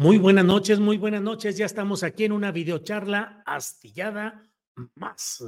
Muy buenas noches, muy buenas noches. Ya estamos aquí en una videocharla astillada más.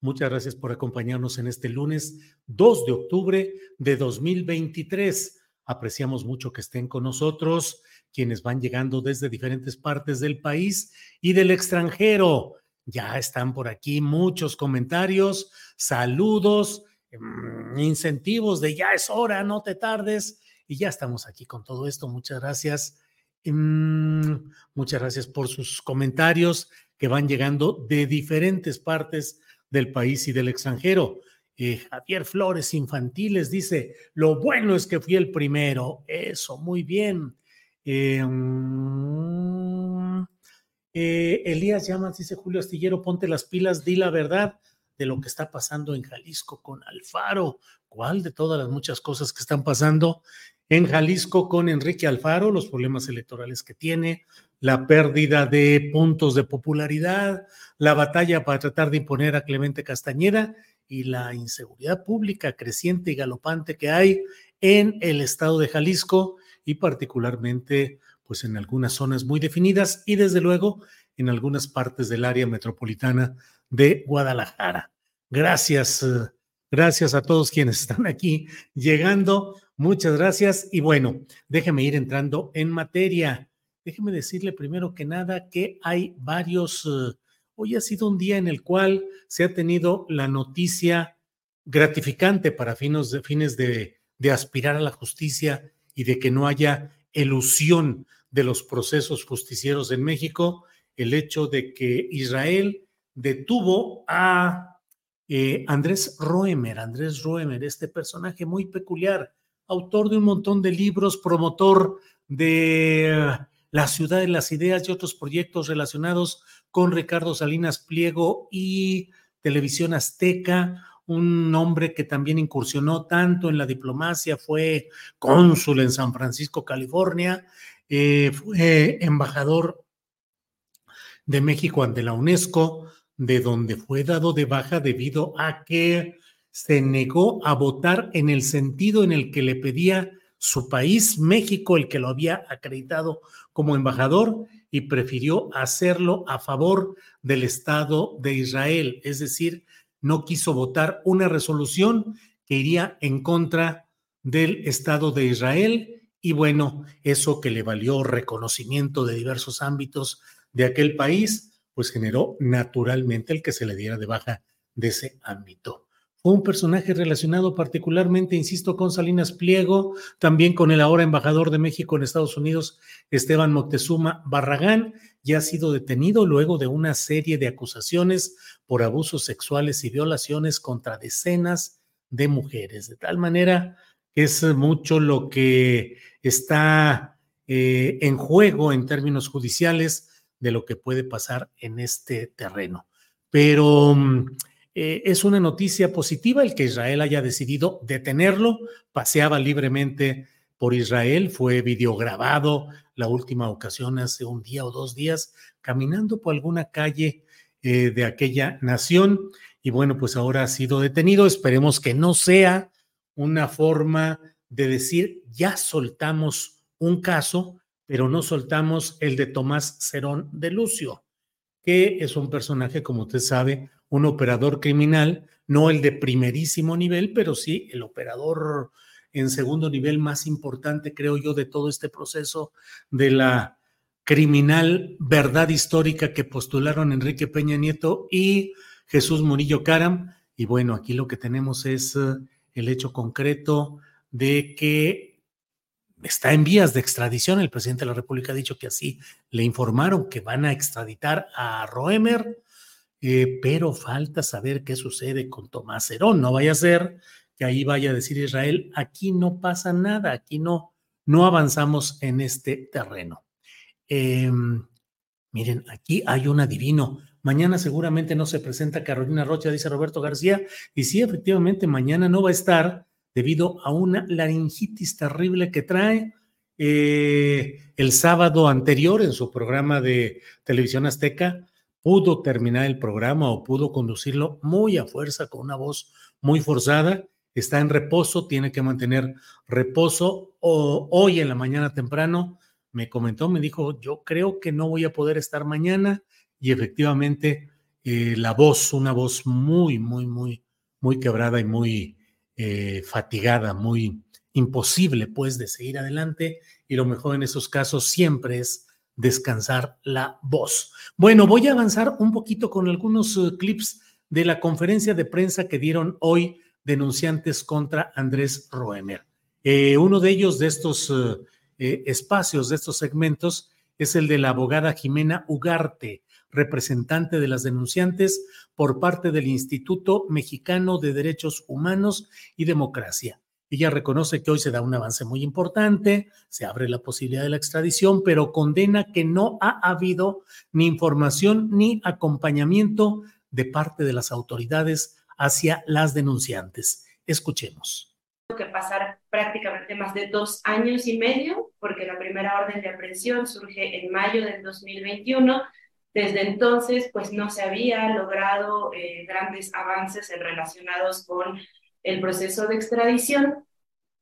Muchas gracias por acompañarnos en este lunes 2 de octubre de 2023. Apreciamos mucho que estén con nosotros quienes van llegando desde diferentes partes del país y del extranjero. Ya están por aquí muchos comentarios, saludos, mm, incentivos de ya es hora, no te tardes. Y ya estamos aquí con todo esto. Muchas gracias muchas gracias por sus comentarios que van llegando de diferentes partes del país y del extranjero. Eh, Javier Flores Infantiles dice, lo bueno es que fui el primero. Eso, muy bien. Eh, mm, eh, Elías Llamas dice, Julio Astillero, ponte las pilas, di la verdad de lo que está pasando en Jalisco con Alfaro. ¿Cuál de todas las muchas cosas que están pasando? En Jalisco con Enrique Alfaro, los problemas electorales que tiene, la pérdida de puntos de popularidad, la batalla para tratar de imponer a Clemente Castañeda y la inseguridad pública creciente y galopante que hay en el estado de Jalisco y particularmente pues en algunas zonas muy definidas y desde luego en algunas partes del área metropolitana de Guadalajara. Gracias, eh, gracias a todos quienes están aquí llegando. Muchas gracias. Y bueno, déjeme ir entrando en materia. Déjeme decirle primero que nada que hay varios, eh, hoy ha sido un día en el cual se ha tenido la noticia gratificante para fines de, fines de, de aspirar a la justicia y de que no haya elusión de los procesos justicieros en México, el hecho de que Israel detuvo a eh, Andrés Roemer, Andrés Roemer, este personaje muy peculiar, autor de un montón de libros, promotor de La ciudad de las ideas y otros proyectos relacionados con Ricardo Salinas Pliego y Televisión Azteca, un hombre que también incursionó tanto en la diplomacia, fue cónsul en San Francisco, California, eh, fue embajador de México ante la UNESCO, de donde fue dado de baja debido a que se negó a votar en el sentido en el que le pedía su país, México, el que lo había acreditado como embajador, y prefirió hacerlo a favor del Estado de Israel, es decir, no quiso votar una resolución que iría en contra del Estado de Israel y bueno, eso que le valió reconocimiento de diversos ámbitos de aquel país, pues generó naturalmente el que se le diera de baja de ese ámbito. Fue un personaje relacionado particularmente, insisto, con Salinas Pliego, también con el ahora embajador de México en Estados Unidos, Esteban Moctezuma Barragán, y ha sido detenido luego de una serie de acusaciones por abusos sexuales y violaciones contra decenas de mujeres. De tal manera que es mucho lo que está eh, en juego en términos judiciales de lo que puede pasar en este terreno. Pero mm, eh, es una noticia positiva el que Israel haya decidido detenerlo. Paseaba libremente por Israel, fue videograbado la última ocasión hace un día o dos días, caminando por alguna calle eh, de aquella nación. Y bueno, pues ahora ha sido detenido. Esperemos que no sea una forma de decir, ya soltamos un caso, pero no soltamos el de Tomás Cerón de Lucio, que es un personaje, como usted sabe, un operador criminal, no el de primerísimo nivel, pero sí el operador en segundo nivel más importante, creo yo, de todo este proceso de la criminal verdad histórica que postularon Enrique Peña Nieto y Jesús Murillo Caram. Y bueno, aquí lo que tenemos es eh, el hecho concreto de que está en vías de extradición. El presidente de la República ha dicho que así le informaron que van a extraditar a Roemer, eh, pero falta saber qué sucede con Tomás Herón. No vaya a ser que ahí vaya a decir Israel, aquí no pasa nada, aquí no, no avanzamos en este terreno. Em, miren, aquí hay un adivino. Mañana seguramente no se presenta Carolina Rocha, dice Roberto García, y sí, efectivamente, mañana no va a estar debido a una laringitis terrible que trae. Eh, el sábado anterior en su programa de televisión azteca pudo terminar el programa o pudo conducirlo muy a fuerza con una voz muy forzada está en reposo, tiene que mantener reposo. O, hoy en la mañana temprano me comentó, me dijo, yo creo que no voy a poder estar mañana y efectivamente eh, la voz, una voz muy, muy, muy, muy quebrada y muy eh, fatigada, muy imposible pues de seguir adelante y lo mejor en esos casos siempre es descansar la voz. Bueno, voy a avanzar un poquito con algunos eh, clips de la conferencia de prensa que dieron hoy denunciantes contra Andrés Roemer. Eh, uno de ellos, de estos eh, espacios, de estos segmentos, es el de la abogada Jimena Ugarte, representante de las denunciantes por parte del Instituto Mexicano de Derechos Humanos y Democracia. Ella reconoce que hoy se da un avance muy importante, se abre la posibilidad de la extradición, pero condena que no ha habido ni información ni acompañamiento de parte de las autoridades hacia las denunciantes. Escuchemos. Que pasar prácticamente más de dos años y medio, porque la primera orden de aprehensión surge en mayo del 2021. Desde entonces, pues no se había logrado eh, grandes avances relacionados con el proceso de extradición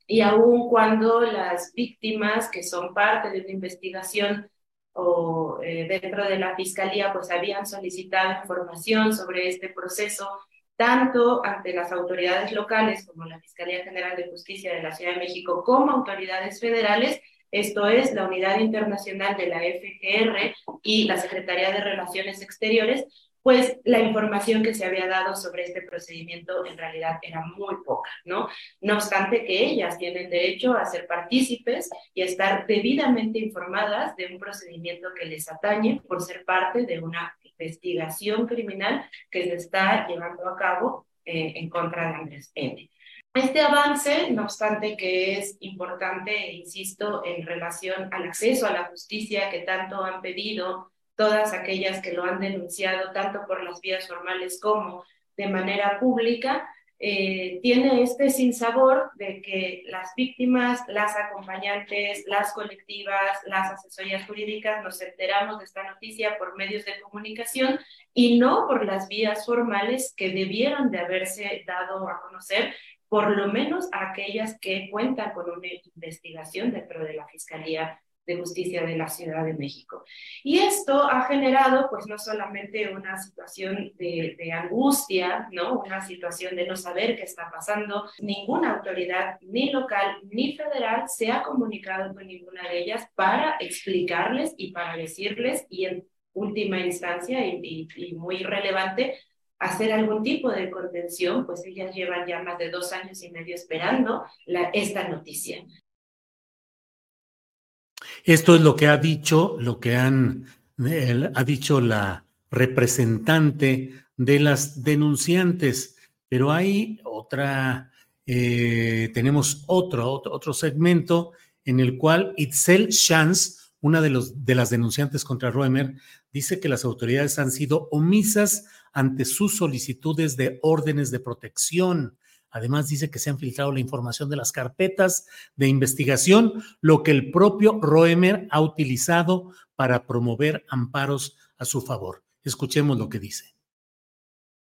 y aun cuando las víctimas que son parte de una investigación o eh, dentro de la fiscalía pues habían solicitado información sobre este proceso tanto ante las autoridades locales como la Fiscalía General de Justicia de la Ciudad de México como autoridades federales, esto es la Unidad Internacional de la FGR y la Secretaría de Relaciones Exteriores, pues la información que se había dado sobre este procedimiento en realidad era muy poca, ¿no? No obstante que ellas tienen derecho a ser partícipes y a estar debidamente informadas de un procedimiento que les atañe por ser parte de una investigación criminal que se está llevando a cabo eh, en contra de Andrés N. Este avance, no obstante que es importante, insisto, en relación al acceso a la justicia que tanto han pedido todas aquellas que lo han denunciado, tanto por las vías formales como de manera pública, eh, tiene este sinsabor de que las víctimas, las acompañantes, las colectivas, las asesorías jurídicas nos enteramos de esta noticia por medios de comunicación y no por las vías formales que debieron de haberse dado a conocer, por lo menos aquellas que cuentan con una investigación dentro de la Fiscalía de Justicia de la Ciudad de México. Y esto ha generado, pues, no solamente una situación de, angustia, ¿no? Una situación de no saber qué está pasando. Ninguna autoridad, ni local ni federal, se ha comunicado con ninguna de ellas para explicarles y para decirles, y en última instancia, y, muy relevante, hacer algún tipo de contención, pues ellas llevan ya más de dos años y medio esperando esta noticia. Esto es lo que ha dicho, lo que han, ha dicho la representante de las denunciantes, pero hay otra, eh, tenemos otro, otro, segmento en el cual Itzel Chance, una de, los, de las denunciantes contra Roemer, dice que las autoridades han sido omisas ante sus solicitudes de órdenes de protección Además, dice que se han filtrado la información de las carpetas de investigación, lo que el propio Roemer ha utilizado para promover amparos a su favor. Escuchemos lo que dice.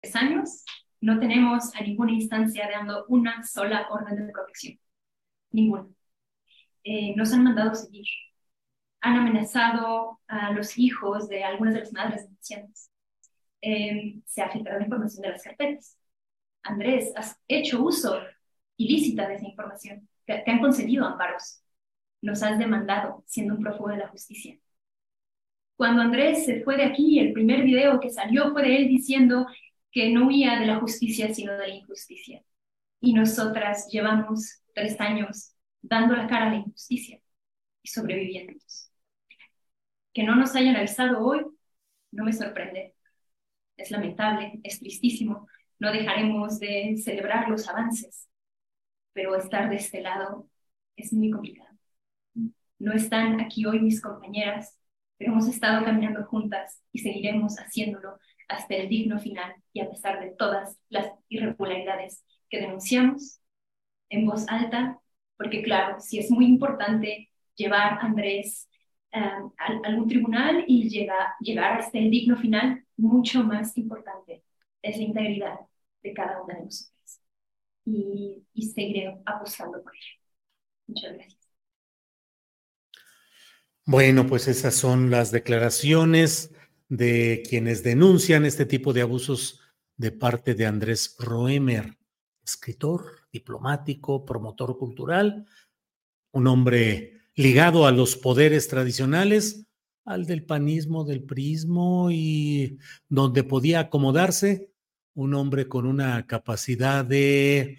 Tres años no tenemos a ninguna instancia dando una sola orden de protección. Ninguna. Eh, nos han mandado seguir. Han amenazado a los hijos de algunas de las madres denunciantes. Eh, se ha filtrado información de las carpetas. Andrés, has hecho uso ilícita de esa información. Te, te han concedido amparos. Nos has demandado siendo un prófugo de la justicia. Cuando Andrés se fue de aquí, el primer video que salió fue de él diciendo que no huía de la justicia, sino de la injusticia. Y nosotras llevamos tres años dando la cara a la injusticia y sobreviviendo. Que no nos hayan avisado hoy no me sorprende. Es lamentable, es tristísimo. No dejaremos de celebrar los avances, pero estar de este lado es muy complicado. No están aquí hoy mis compañeras, pero hemos estado caminando juntas y seguiremos haciéndolo hasta el digno final y a pesar de todas las irregularidades que denunciamos en voz alta, porque claro, sí es muy importante llevar a Andrés um, a, algún tribunal y llegar hasta el digno final, mucho más importante es la integridad de cada una de nosotras. Y, y seguiré apostando por ello. Muchas gracias. Bueno, pues esas son las declaraciones de quienes denuncian este tipo de abusos de parte de Andrés Roemer, escritor, diplomático, promotor cultural, un hombre ligado a los poderes tradicionales, al del panismo, del prismo y donde podía acomodarse, un hombre con una capacidad de,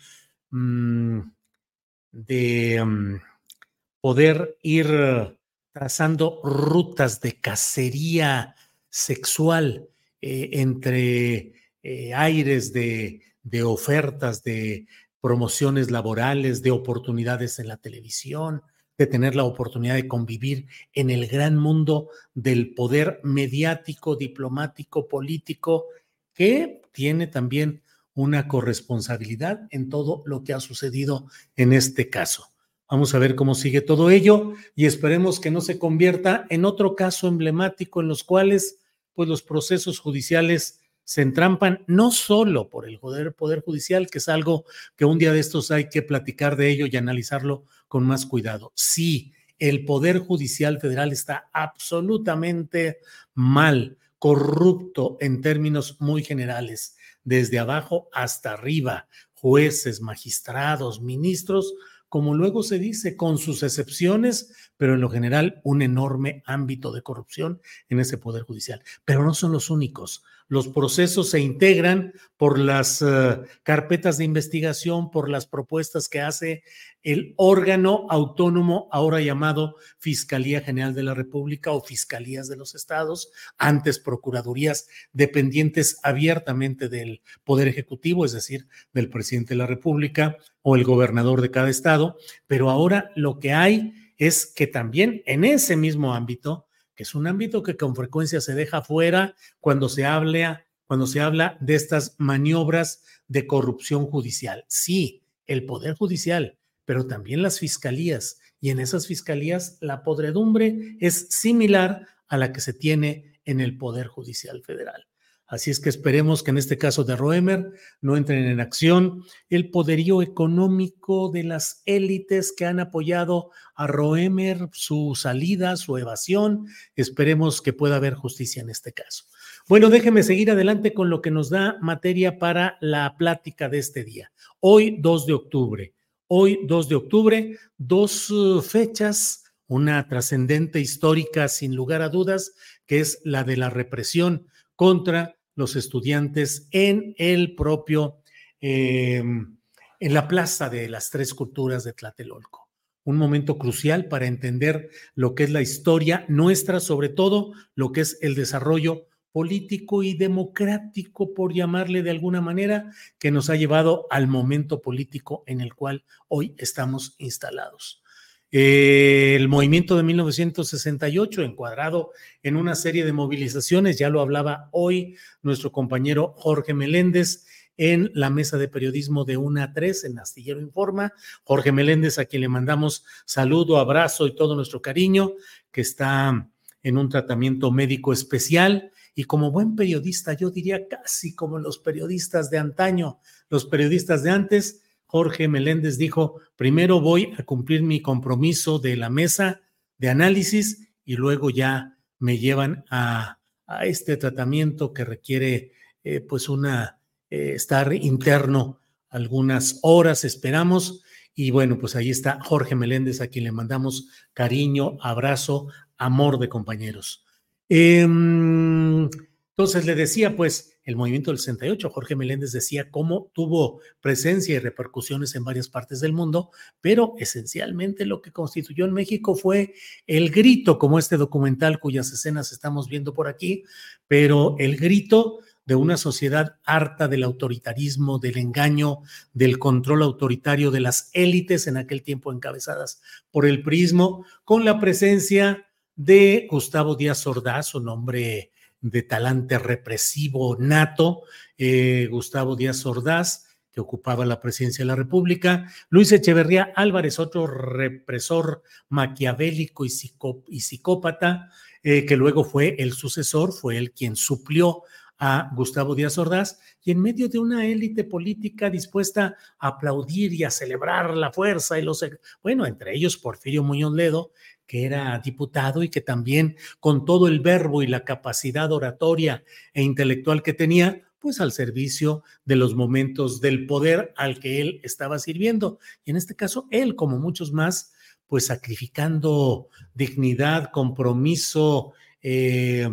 mm, de mm, poder ir trazando rutas de cacería sexual eh, entre eh, aires de, de ofertas, de promociones laborales, de oportunidades en la televisión, de tener la oportunidad de convivir en el gran mundo del poder mediático, diplomático, político, que tiene también una corresponsabilidad en todo lo que ha sucedido en este caso. Vamos a ver cómo sigue todo ello y esperemos que no se convierta en otro caso emblemático en los cuales pues los procesos judiciales se entrampan no solo por el poder, poder judicial, que es algo que un día de estos hay que platicar de ello y analizarlo con más cuidado. Sí, el poder judicial federal está absolutamente mal, corrupto en términos muy generales, desde abajo hasta arriba, jueces, magistrados, ministros, como luego se dice, con sus excepciones, pero en lo general un enorme ámbito de corrupción en ese Poder Judicial. Pero no son los únicos. Los procesos se integran por las uh, carpetas de investigación, por las propuestas que hace el órgano autónomo, ahora llamado Fiscalía General de la República o Fiscalías de los Estados, antes Procuradurías dependientes abiertamente del Poder Ejecutivo, es decir, del presidente de la República o el gobernador de cada estado, pero ahora lo que hay es que también en ese mismo ámbito que es un ámbito que con frecuencia se deja fuera cuando se habla, cuando se habla de estas maniobras de corrupción judicial. Sí, el Poder Judicial, pero también las fiscalías. Y en esas fiscalías la podredumbre es similar a la que se tiene en el Poder Judicial Federal. Así es que esperemos que en este caso de Roemer no entren en acción el poderío económico de las élites que han apoyado a Roemer, su salida, su evasión. Esperemos que pueda haber justicia en este caso. Bueno, déjeme seguir adelante con lo que nos da materia para la plática de este día. Hoy, 2 de octubre. Hoy, 2 de octubre, dos uh, fechas, una trascendente histórica sin lugar a dudas, que es la de la represión contra los estudiantes en el propio, eh, en la plaza de las tres culturas de Tlatelolco. Un momento crucial para entender lo que es la historia nuestra, sobre todo lo que es el desarrollo político y democrático, por llamarle de alguna manera, que nos ha llevado al momento político en el cual hoy estamos instalados. Eh, el movimiento de 1968, encuadrado en una serie de movilizaciones, ya lo hablaba hoy nuestro compañero Jorge Meléndez en la mesa de periodismo de 1 a 3 en Astillero Informa. Jorge Meléndez, a quien le mandamos saludo, abrazo y todo nuestro cariño, que está en un tratamiento médico especial y como buen periodista, yo diría casi como los periodistas de antaño, los periodistas de antes, Jorge Meléndez dijo, primero voy a cumplir mi compromiso de la mesa de análisis y luego ya me llevan a, este tratamiento que requiere eh, pues una eh, estar interno algunas horas, esperamos. Y bueno, pues ahí está Jorge Meléndez, a quien le mandamos cariño, abrazo, amor de compañeros. Eh, entonces le decía, pues, el movimiento del 68, Jorge Meléndez decía cómo tuvo presencia y repercusiones en varias partes del mundo, pero esencialmente lo que constituyó en México fue el grito, como este documental cuyas escenas estamos viendo por aquí, pero el grito de una sociedad harta del autoritarismo, del engaño, del control autoritario de las élites en aquel tiempo encabezadas por el prismo, con la presencia de Gustavo Díaz Ordaz, un hombre de talante represivo nato, eh, Gustavo Díaz Ordaz, que ocupaba la presidencia de la República, Luis Echeverría Álvarez, otro represor maquiavélico y, psicópata, eh, que luego fue el sucesor, fue el quien suplió a Gustavo Díaz Ordaz, y en medio de una élite política dispuesta a aplaudir y a celebrar la fuerza y los, bueno, entre ellos Porfirio Muñoz Ledo, que era diputado y que también con todo el verbo y la capacidad oratoria e intelectual que tenía, pues al servicio de los momentos del poder al que él estaba sirviendo. Y en este caso, él, como muchos más, pues sacrificando dignidad, compromiso eh,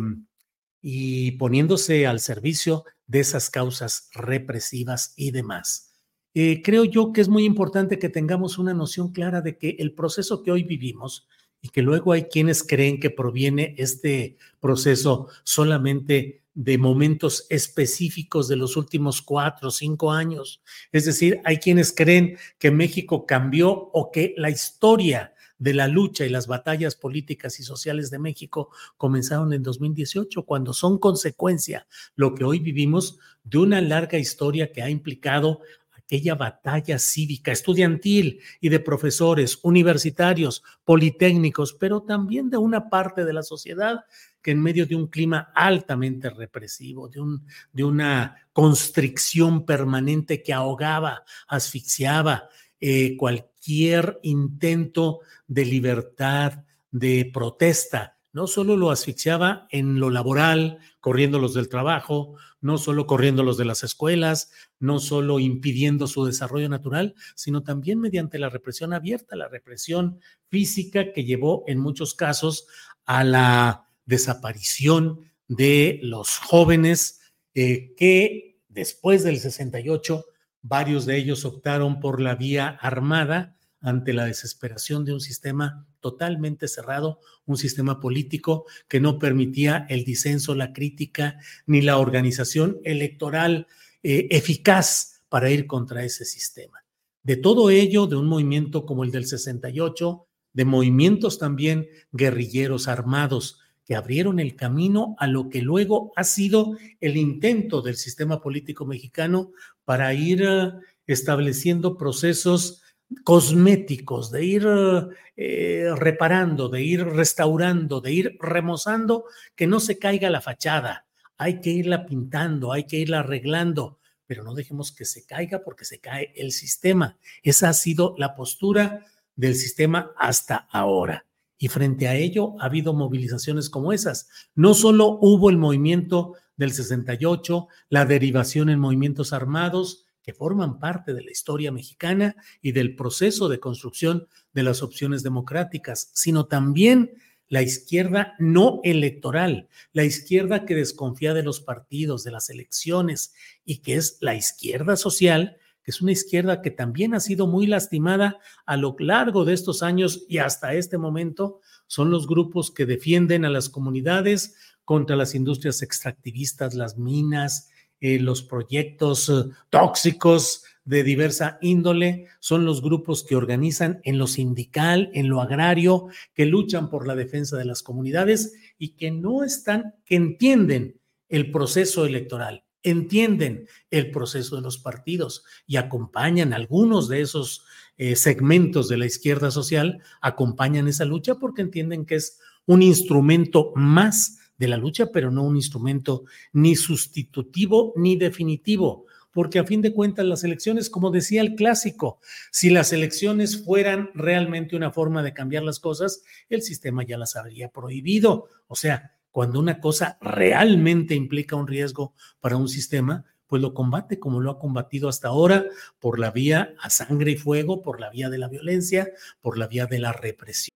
y poniéndose al servicio de esas causas represivas y demás. Eh, creo yo que es muy importante que tengamos una noción clara de que el proceso que hoy vivimos, y que luego hay quienes creen que proviene este proceso solamente de momentos específicos de los últimos cuatro o cinco años. Es decir, hay quienes creen que México cambió o que la historia de la lucha y las batallas políticas y sociales de México comenzaron en 2018, cuando son consecuencia lo que hoy vivimos de una larga historia que ha implicado aquella batalla cívica, estudiantil y de profesores universitarios, politécnicos, pero también de una parte de la sociedad que en medio de un clima altamente represivo, de, un, de una constricción permanente que ahogaba, asfixiaba eh, cualquier intento de libertad, de protesta, no solo lo asfixiaba en lo laboral, corriéndolos del trabajo, no solo corriéndolos de las escuelas, no solo impidiendo su desarrollo natural, sino también mediante la represión abierta, la represión física que llevó en muchos casos a la desaparición de los jóvenes eh, que después del 68, varios de ellos optaron por la vía armada ante la desesperación de un sistema totalmente cerrado, un sistema político que no permitía el disenso, la crítica ni la organización electoral eh, eficaz para ir contra ese sistema. De todo ello, de un movimiento como el del 68, de movimientos también guerrilleros armados que abrieron el camino a lo que luego ha sido el intento del sistema político mexicano para ir eh, estableciendo procesos cosméticos, de ir eh, reparando, de ir restaurando, de ir remozando, que no se caiga la fachada. Hay que irla pintando, hay que irla arreglando, pero no dejemos que se caiga porque se cae el sistema. Esa ha sido la postura del sistema hasta ahora. Y frente a ello ha habido movilizaciones como esas. No solo hubo el movimiento del 68, la derivación en movimientos armados, que forman parte de la historia mexicana y del proceso de construcción de las opciones democráticas, sino también la izquierda no electoral, la izquierda que desconfía de los partidos, de las elecciones y que es la izquierda social, que es una izquierda que también ha sido muy lastimada a lo largo de estos años y hasta este momento, son los grupos que defienden a las comunidades contra las industrias extractivistas, las minas, eh, los proyectos eh, tóxicos de diversa índole, son los grupos que organizan en lo sindical, en lo agrario, que luchan por la defensa de las comunidades y que no están, que entienden el proceso electoral, entienden el proceso de los partidos y acompañan algunos de esos eh, segmentos de la izquierda social, acompañan esa lucha porque entienden que es un instrumento más de la lucha, pero no un instrumento ni sustitutivo ni definitivo, porque a fin de cuentas las elecciones, como decía el clásico, si las elecciones fueran realmente una forma de cambiar las cosas, el sistema ya las habría prohibido. O sea, cuando una cosa realmente implica un riesgo para un sistema, pues lo combate como lo ha combatido hasta ahora, por la vía a sangre y fuego, por la vía de la violencia, por la vía de la represión.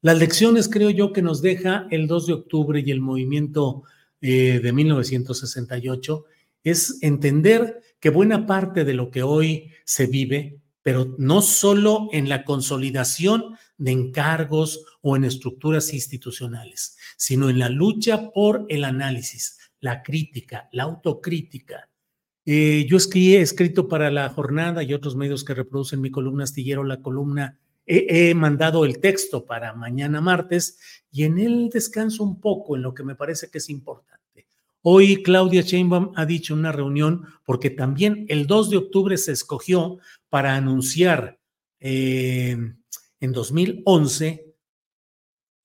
Las lecciones creo yo que nos deja el 2 de octubre y el movimiento eh, de 1968 es entender que buena parte de lo que hoy se vive, pero no solo en la consolidación de encargos o en estructuras institucionales, sino en la lucha por el análisis, la crítica, la autocrítica. Eh, yo he escrito para la jornada y otros medios que reproducen mi columna astillero, la columna he, mandado el texto para mañana martes y en él descanso un poco en lo que me parece que es importante. Hoy Claudia Sheinbaum ha dicho una reunión, porque también el 2 de octubre se escogió para anunciar eh, en 2011,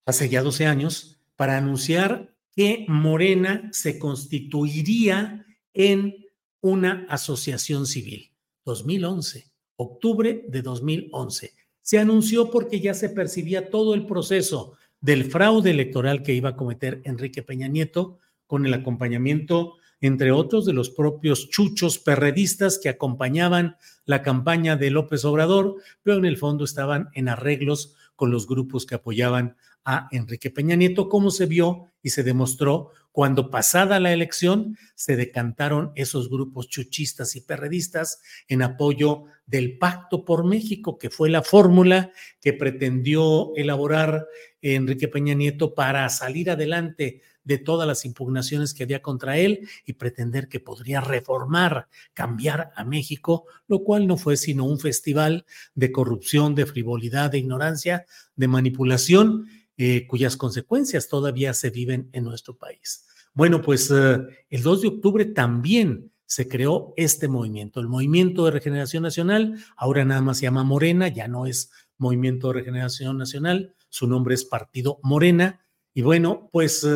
hace ya 12 años, para anunciar que Morena se constituiría en una asociación civil. 2011, octubre de 2011 se anunció porque ya se percibía todo el proceso del fraude electoral que iba a cometer Enrique Peña Nieto con el acompañamiento, entre otros, de los propios chuchos perredistas que acompañaban la campaña de López Obrador, pero en el fondo estaban en arreglos con los grupos que apoyaban a Enrique Peña Nieto, como se vio y se demostró cuando pasada la elección se decantaron esos grupos chuchistas y perredistas en apoyo del Pacto por México, que fue la fórmula que pretendió elaborar Enrique Peña Nieto para salir adelante de todas las impugnaciones que había contra él y pretender que podría reformar, cambiar a México, lo cual no fue sino un festival de corrupción, de frivolidad, de ignorancia, de manipulación eh, cuyas consecuencias todavía se viven en nuestro país. Bueno, pues eh, el 2 de octubre también se creó este movimiento, el Movimiento de Regeneración Nacional, ahora nada más se llama Morena, ya no es Movimiento de Regeneración Nacional, su nombre es Partido Morena. Y bueno, pues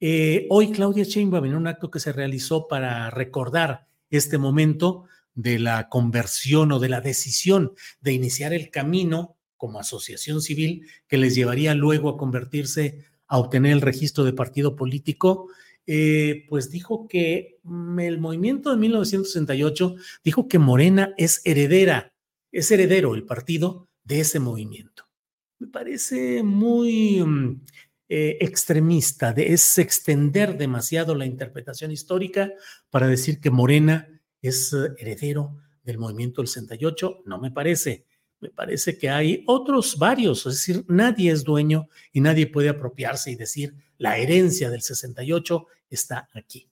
eh, hoy Claudia Sheinbaum en un acto que se realizó para recordar este momento de la conversión o de la decisión de iniciar el camino como asociación civil que les llevaría luego a convertirse a obtener el registro de partido político, eh, pues dijo que mm, el movimiento de 1968 dijo que Morena es heredera, es heredero el partido de ese movimiento. Me parece muy mm, eh, extremista, de, es extender demasiado la interpretación histórica para decir que Morena es eh, heredero del movimiento del 68, no me parece me parece que hay otros varios, es decir, nadie es dueño y nadie puede apropiarse y decir la herencia del 68 está aquí.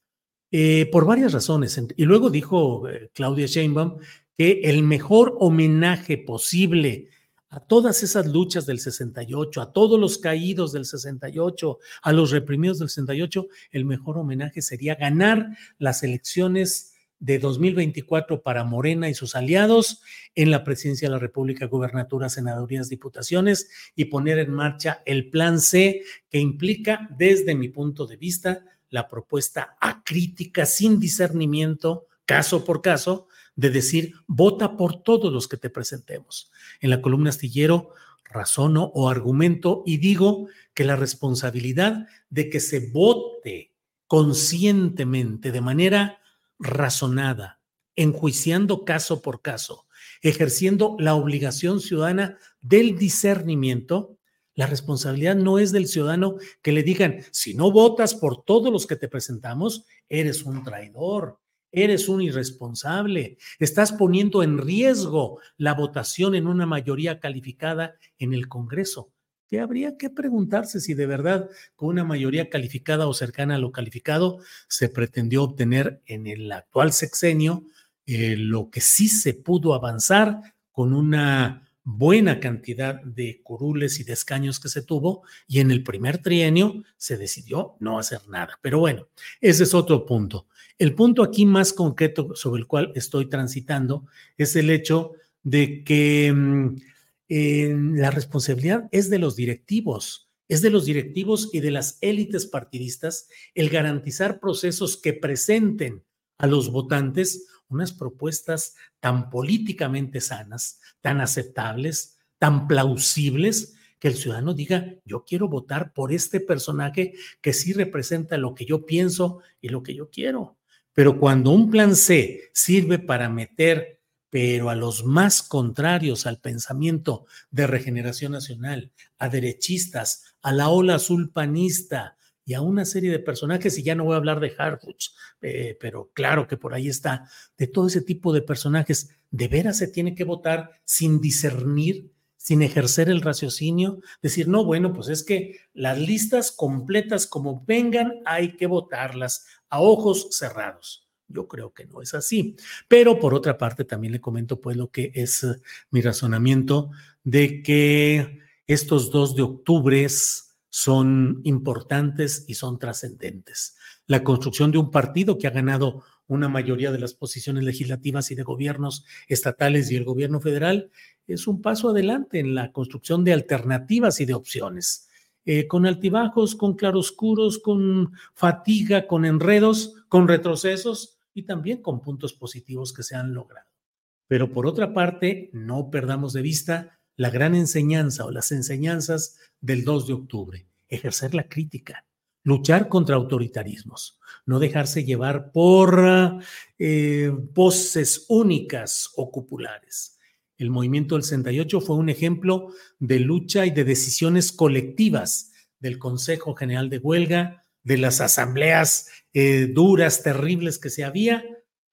Eh, por varias razones. Y luego dijo eh, Claudia Sheinbaum que el mejor homenaje posible a todas esas luchas del 68, a todos los caídos del 68, a los reprimidos del 68, el mejor homenaje sería ganar las elecciones de 2024 para Morena y sus aliados en la presidencia de la República, gubernaturas, senadurías, diputaciones y poner en marcha el plan C que implica, desde mi punto de vista, la propuesta acrítica sin discernimiento, caso por caso, de decir, vota por todos los que te presentemos. En la columna astillero razono o argumento y digo que la responsabilidad de que se vote conscientemente, de manera razonada, enjuiciando caso por caso, ejerciendo la obligación ciudadana del discernimiento, la responsabilidad no es del ciudadano que le digan, si no votas por todos los que te presentamos, eres un traidor, eres un irresponsable, estás poniendo en riesgo la votación en una mayoría calificada en el Congreso. Que habría que preguntarse si de verdad con una mayoría calificada o cercana a lo calificado se pretendió obtener en el actual sexenio eh, lo que sí se pudo avanzar con una buena cantidad de curules y de escaños que se tuvo y en el primer trienio se decidió no hacer nada. Pero bueno, ese es otro punto. El punto aquí más concreto sobre el cual estoy transitando es el hecho de que la responsabilidad es de los directivos, es de los directivos y de las élites partidistas el garantizar procesos que presenten a los votantes unas propuestas tan políticamente sanas, tan aceptables, tan plausibles, que el ciudadano diga, yo quiero votar por este personaje que sí representa lo que yo pienso y lo que yo quiero. Pero cuando un plan C sirve para meter, pero a los más contrarios al pensamiento de regeneración nacional, a derechistas, a la ola azul panista, y a una serie de personajes, y ya no voy a hablar de Harfuch, eh, pero claro que por ahí está, de todo ese tipo de personajes, ¿de veras se tiene que votar sin discernir, sin ejercer el raciocinio? Decir, no, bueno, pues es que las listas completas como vengan, hay que votarlas a ojos cerrados. Yo creo que no es así. Pero por otra parte, también le comento pues lo que es eh, mi razonamiento de que estos dos de octubre son importantes y son trascendentes. La construcción de un partido que ha ganado una mayoría de las posiciones legislativas y de gobiernos estatales y el gobierno federal es un paso adelante en la construcción de alternativas y de opciones. Eh, con altibajos, con claroscuros, con fatiga, con enredos, con retrocesos y también con puntos positivos que se han logrado. Pero por otra parte, no perdamos de vista la gran enseñanza o las enseñanzas del 2 de octubre, ejercer la crítica, luchar contra autoritarismos, no dejarse llevar por eh, voces únicas o cupulares. El movimiento del 68 fue un ejemplo de lucha y de decisiones colectivas del Consejo General de Huelga, de las asambleas eh, duras, terribles que se había,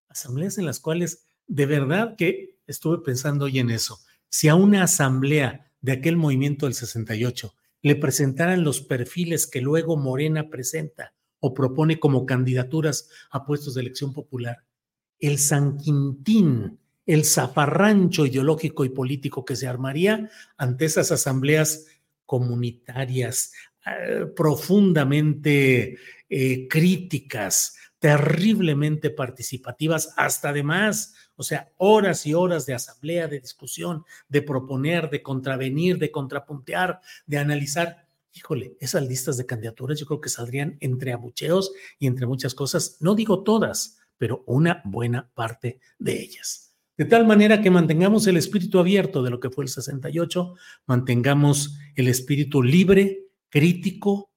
asambleas en las cuales de verdad que estuve pensando hoy en eso. Si a una asamblea de aquel movimiento del 68 le presentaran los perfiles que luego Morena presenta o propone como candidaturas a puestos de elección popular, el San Quintín, el zafarrancho ideológico y político que se armaría ante esas asambleas comunitarias eh, profundamente eh, críticas, terriblemente participativas, hasta además o sea, horas y horas de asamblea, de discusión, de proponer, de contravenir, de contrapuntear, de analizar. Híjole, esas listas de candidaturas yo creo que saldrían entre abucheos y entre muchas cosas. No digo todas, pero una buena parte de ellas. De tal manera que mantengamos el espíritu abierto de lo que fue el 68, mantengamos el espíritu libre, crítico,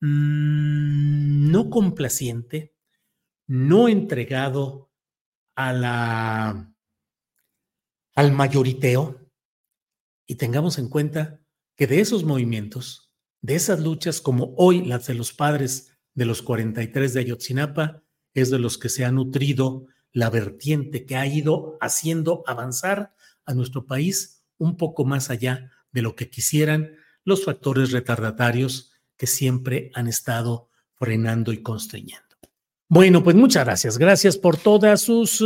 mm, no complaciente, no entregado a la, al mayoriteo y tengamos en cuenta que de esos movimientos, de esas luchas como hoy las de los padres de los 43 de Ayotzinapa, es de los que se ha nutrido la vertiente que ha ido haciendo avanzar a nuestro país un poco más allá de lo que quisieran los factores retardatarios que siempre han estado frenando y constreñendo. Bueno, pues muchas gracias. Gracias por todas sus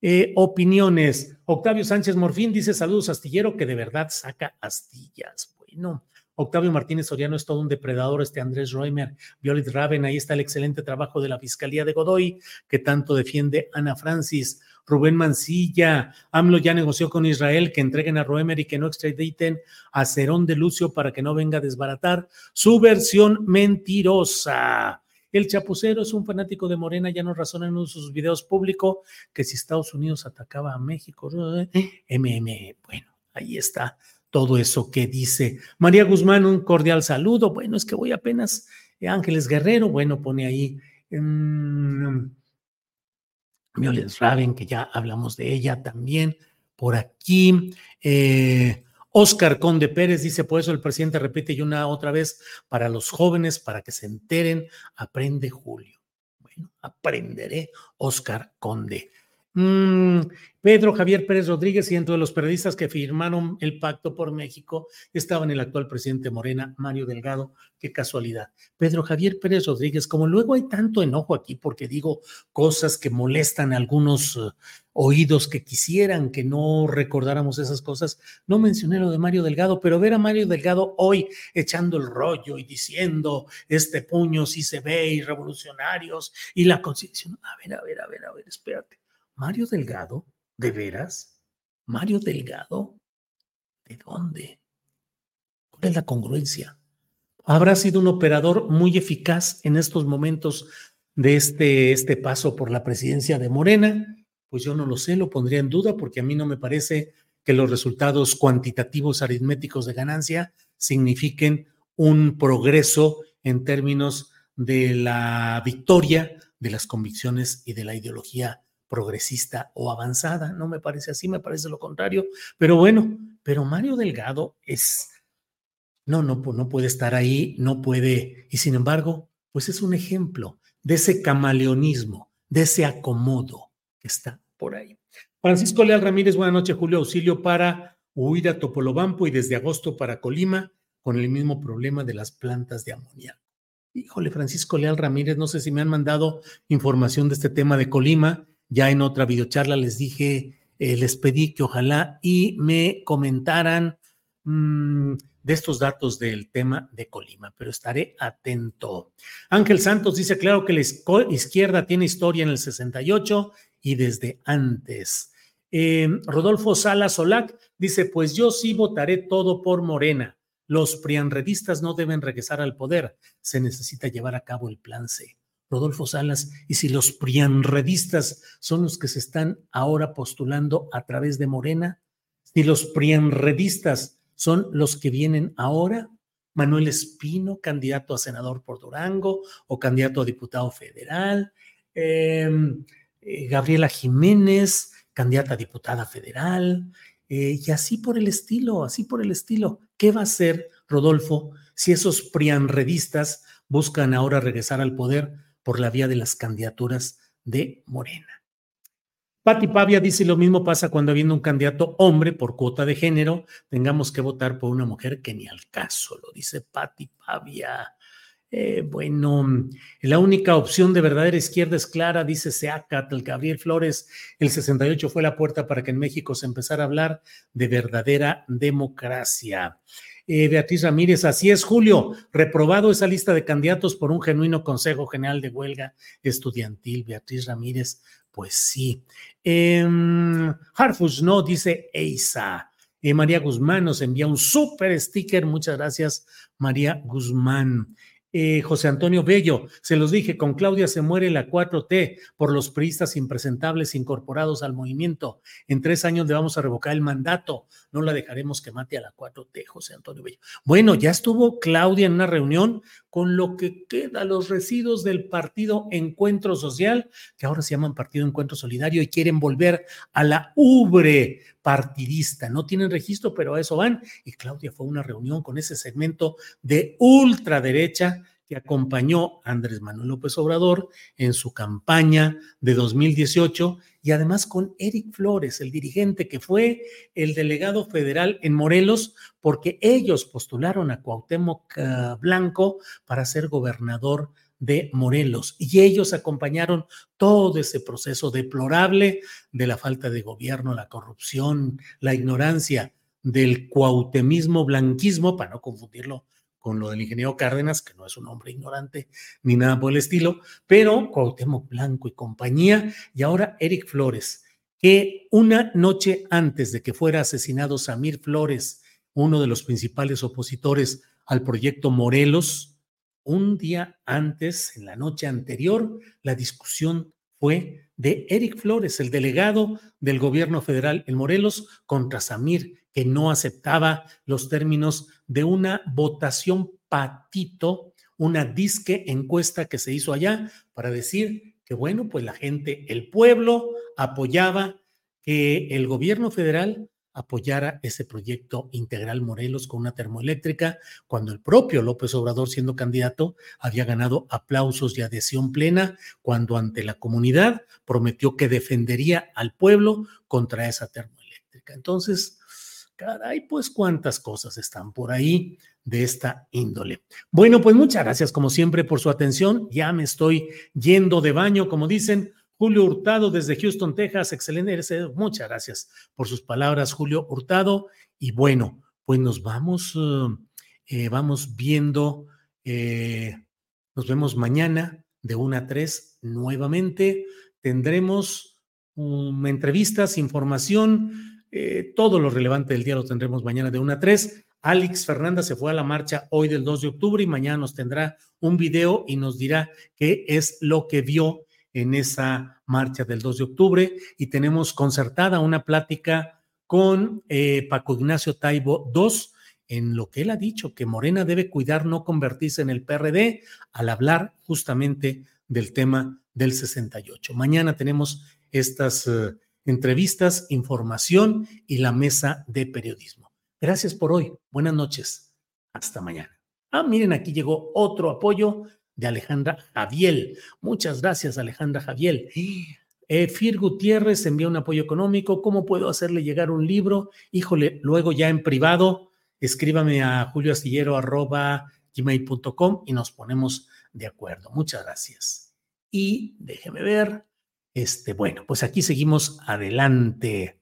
eh, opiniones. Octavio Sánchez Morfín dice saludos astillero que de verdad saca astillas. Bueno, Octavio Martínez Soriano es todo un depredador, este Andrés Roemer, Violet Raven, ahí está el excelente trabajo de la Fiscalía de Godoy, que tanto defiende Ana Francis, Rubén Mancilla, AMLO ya negoció con Israel que entreguen a Roemer y que no extraditen a Cerón de Lucio para que no venga a desbaratar su versión mentirosa. El chapucero es un fanático de Morena, ya nos razona en uno de sus videos públicos que si Estados Unidos atacaba a México, MM, bueno, ahí está todo eso que dice. María Guzmán, un cordial saludo. Bueno, es que voy apenas. Ángeles Guerrero, bueno, pone ahí. Um, Violet Raven, que ya hablamos de ella también. Por aquí. Eh, Oscar Conde Pérez dice, por eso el presidente repite y una otra vez, para los jóvenes, para que se enteren, aprende Julio. Bueno, aprenderé, Oscar Conde. Mm, Pedro Javier Pérez Rodríguez y entre los periodistas que firmaron el pacto por México estaban el actual presidente Morena, Mario Delgado. Qué casualidad. Pedro Javier Pérez Rodríguez, como luego hay tanto enojo aquí porque digo cosas que molestan a algunos uh, oídos que quisieran que no recordáramos esas cosas, no mencioné lo de Mario Delgado, pero ver a Mario Delgado hoy echando el rollo y diciendo este puño sí se ve y revolucionarios y la constitución. A ver, a ver, a ver, a ver, espérate. Mario Delgado ¿De veras? ¿Mario Delgado? ¿De dónde? ¿Cuál es la congruencia? ¿Habrá sido un operador muy eficaz en estos momentos de este, este paso por la presidencia de Morena? Pues yo no lo sé, lo pondría en duda porque a mí no me parece que los resultados cuantitativos aritméticos de ganancia signifiquen un progreso en términos de la victoria de las convicciones y de la ideología progresista o avanzada. No me parece así, me parece lo contrario. Pero bueno, pero Mario Delgado es, no, no, no puede estar ahí, no puede, y sin embargo, pues es un ejemplo de ese camaleonismo, de ese acomodo que está por ahí. Francisco Leal Ramírez, buenas noches, Julio Auxilio para huir a Topolobampo y desde agosto para Colima con el mismo problema de las plantas de amoníaco. Híjole, Francisco Leal Ramírez, no sé si me han mandado información de este tema de Colima ya en otra videocharla les dije, eh, les pedí que ojalá y me comentaran mm, de estos datos del tema de Colima, pero estaré atento. Ángel Santos dice, claro que la izquierda tiene historia en el 68 y desde antes. Em, Rodolfo Sala Solac dice, pues yo sí votaré todo por Morena. Los prianredistas no deben regresar al poder. Se necesita llevar a cabo el plan C. Rodolfo Salas, y si los prianredistas son los que se están ahora postulando a través de Morena, si los prianredistas son los que vienen ahora, Manuel Espino, candidato a senador por Durango o candidato a diputado federal, em, eh, Gabriela Jiménez, candidata a diputada federal, eh, y así por el estilo, así por el estilo. ¿Qué va a hacer Rodolfo si esos prianredistas buscan ahora regresar al poder por la vía de las candidaturas de Morena. Pati Pavia dice lo mismo pasa cuando habiendo un candidato hombre por cuota de género, tengamos que votar por una mujer que ni al caso, lo dice Pati Pavia. Eh, bueno, la única opción de verdadera izquierda es clara, dice Seacatl, Gabriel Flores. El 68 fue la puerta para que en México se empezara a hablar de verdadera democracia. Eh, Beatriz Ramírez, así es, Julio, reprobado esa lista de candidatos por un genuino Consejo General de Huelga Estudiantil. Beatriz Ramírez, pues sí. Eh, Harfush no, dice Eisa. Eh, María Guzmán nos envía un súper sticker. Muchas gracias, María Guzmán. Eh, José Antonio Bello, se los dije, con Claudia se muere la 4T por los priistas impresentables incorporados al movimiento. En tres años le vamos a revocar el mandato. No la dejaremos que mate a la 4T, José Antonio Bello. Bueno, ya estuvo Claudia en una reunión con lo que queda, los residuos del partido Encuentro Social, que ahora se llaman Partido Encuentro Solidario y quieren volver a la ubre partidista. No tienen registro, pero a eso van. Y Claudia fue a una reunión con ese segmento de ultraderecha que acompañó a Andrés Manuel López Obrador en su campaña de 2018 y además con Eric Flores, el dirigente que fue el delegado federal en Morelos, porque ellos postularon a Cuauhtémoc eh, Blanco para ser gobernador de Morelos. Y ellos acompañaron todo ese proceso deplorable de la falta de gobierno, la corrupción, la ignorancia del cuautemismo blanquismo, para no confundirlo con lo del ingeniero Cárdenas, que no es un hombre ignorante ni nada por el estilo, pero Cuauhtémoc Blanco y compañía, y ahora Eric Flores, que una noche antes de que fuera asesinado Samir Flores, uno de los principales opositores al proyecto Morelos, un día antes, en la noche anterior, la discusión fue de Eric Flores, el delegado del gobierno federal en Morelos, contra Samir, que no aceptaba los términos de una votación patito, una disque encuesta que se hizo allá para decir que, bueno, pues la gente, el pueblo apoyaba que el gobierno federal apoyara ese proyecto integral Morelos con una termoeléctrica, cuando el propio López Obrador, siendo candidato, había ganado aplausos y adhesión plena, cuando ante la comunidad prometió que defendería al pueblo contra esa termoeléctrica. Entonces, caray, pues cuántas cosas están por ahí de esta índole. Bueno, pues muchas gracias como siempre por su atención. Ya me estoy yendo de baño, como dicen. Julio Hurtado desde Houston, Texas, excelente. Muchas gracias por sus palabras, Julio Hurtado. Y bueno, pues nos vamos, eh, vamos viendo, eh, nos vemos mañana de 1 a 3 nuevamente. Tendremos um, entrevistas, información, eh, todo lo relevante del día lo tendremos mañana de 1 a 3. Alex Fernanda se fue a la marcha hoy del 2 de octubre y mañana nos tendrá un video y nos dirá qué es lo que vio en esa marcha del 2 de octubre y tenemos concertada una plática con eh, Paco Ignacio Taibo II en lo que él ha dicho, que Morena debe cuidar no convertirse en el PRD al hablar justamente del tema del 68. Mañana tenemos estas eh, entrevistas, información y la mesa de periodismo. Gracias por hoy. Buenas noches. Hasta mañana. Ah, miren, aquí llegó otro apoyo de Alejandra Javiel. Muchas gracias, Alejandra Javiel. Eh, Fir Gutiérrez envía un apoyo económico. ¿Cómo puedo hacerle llegar un libro? Híjole, luego ya en privado, escríbame a julioastillero.gmail.com y nos ponemos de acuerdo. Muchas gracias. Y déjeme ver. Este, bueno, pues aquí seguimos adelante.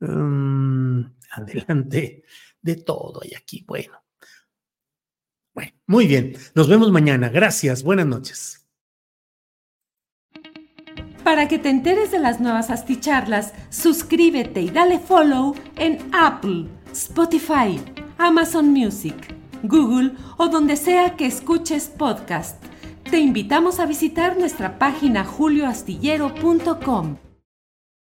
Mm, adelante de todo hay aquí. Bueno, bueno, muy bien. Nos vemos mañana. Gracias. Buenas noches. Para que te enteres de las nuevas asticharlas, suscríbete y dale follow en Apple, Spotify, Amazon Music, Google o donde sea que escuches podcast. Te invitamos a visitar nuestra página julioastillero.com.